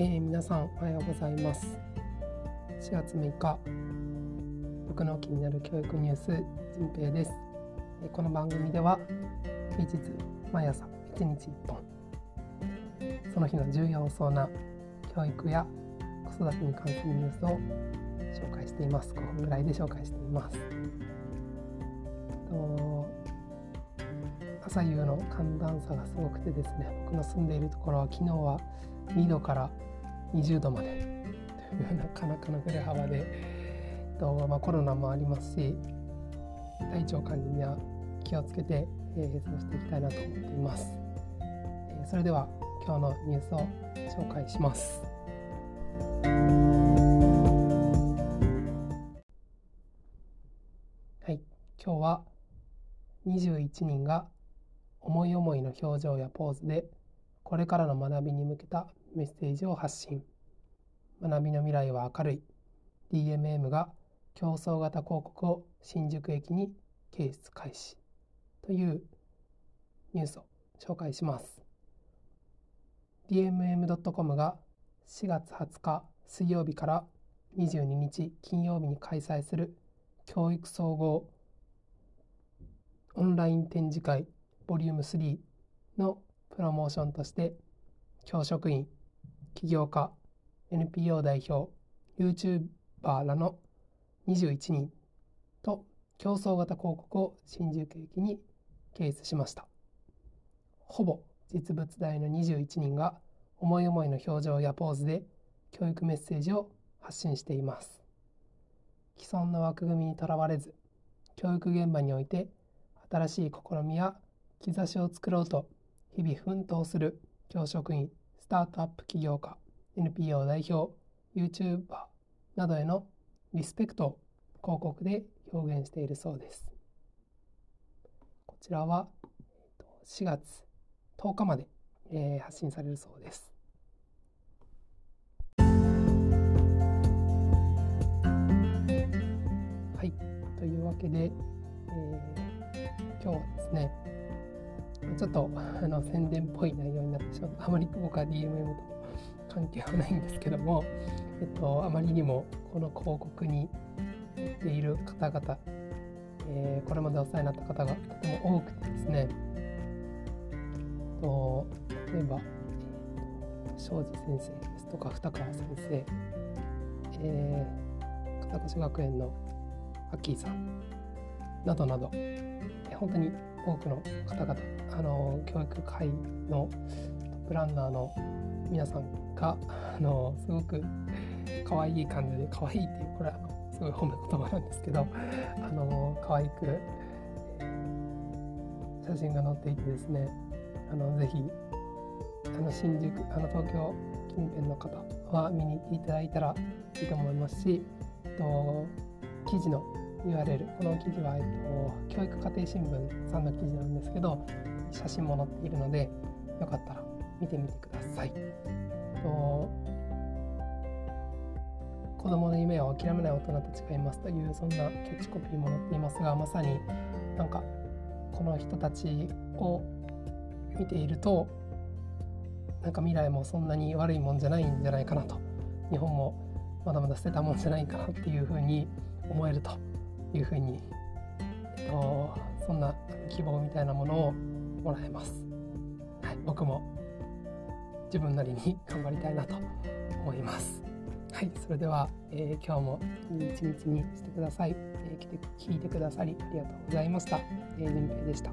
えー、皆さんおはようございます。4月6日僕の気になる教育ニュースじ平です。この番組では平日毎朝1日1本その日の重要そうな教育や子育てに関するニュースを紹介しています。5分ぐらいで紹介しています。朝夕の寒暖差がすごくてですね僕の住んでいるところは昨日は2度から20度までというなかなかの振れ幅で。と、まあ、コロナもありますし体調管理には気をつけて、えー、過ごしていきたいなと思っています、えー、それでは今日のニュースを紹介します。はい。今日は21人が思い思いの表情やポーズでこれからの学びに向けたメッセージを発信。学びの未来は明るい。DMM が競争型広告を新宿駅に掲出開始。というニュースを紹介します。DMM.com が4月20日水曜日から22日金曜日に開催する教育総合オンライン展示会ボリューム3のプロモーションとして教職員起業家 NPO 代表 YouTuber らの21人と競争型広告を新宿駅に掲出しました。ほぼ実物大の21人が思い思いの表情やポーズで教育メッセージを発信しています。既存の枠組みにとらわれず教育現場において新しい試みや兆しを作ろうと日々奮闘する教職員スタートアップ起業家 NPO 代表 YouTuber などへのリスペクトを広告で表現しているそうです。こちらは4月10日まで発信されるそうです。はい。というわけで、えー、今日はですねちょっとあの宣伝っぽい内容になってしまうあまり僕は DMM と関係はないんですけども、えっと、あまりにもこの広告に行っている方々、えー、これまでお世話になった方がとても多くてですね、えっと、例えば、えー、庄司先生ですとか二川先生、えー、片越学園のアッキーさんなどなど、えー、本当に多くの方々あの教育界のトップランナーの皆さんがあのすごく可愛い感じで可愛いっていうこれはすごい褒め言葉なんですけどあの可愛く、写真が載っていてですねあのぜひあの新宿あの東京近辺の方は見に行っていただいたらいいと思いますし、えっと、記事の URL この記事は、えっと、教育家庭新聞さんの記事なんですけど写真も載っているのでよかったら見てみてください。と子供の夢を諦めない大人たちがいますというそんなキャッチコピーも載っていますがまさになんかこの人たちを見ているとなんか未来もそんなに悪いもんじゃないんじゃないかなと。日本もまだまだ捨てたもんじゃないかなっていうふうに思えると。いうふうに、えっと、そんな希望みたいなものをもらえます。はい、僕も自分なりに 頑張りたいなと思います。はい、それでは、えー、今日もいい一日にしてください。えー、来て聞いてくださりありがとうございました。えー、平でした。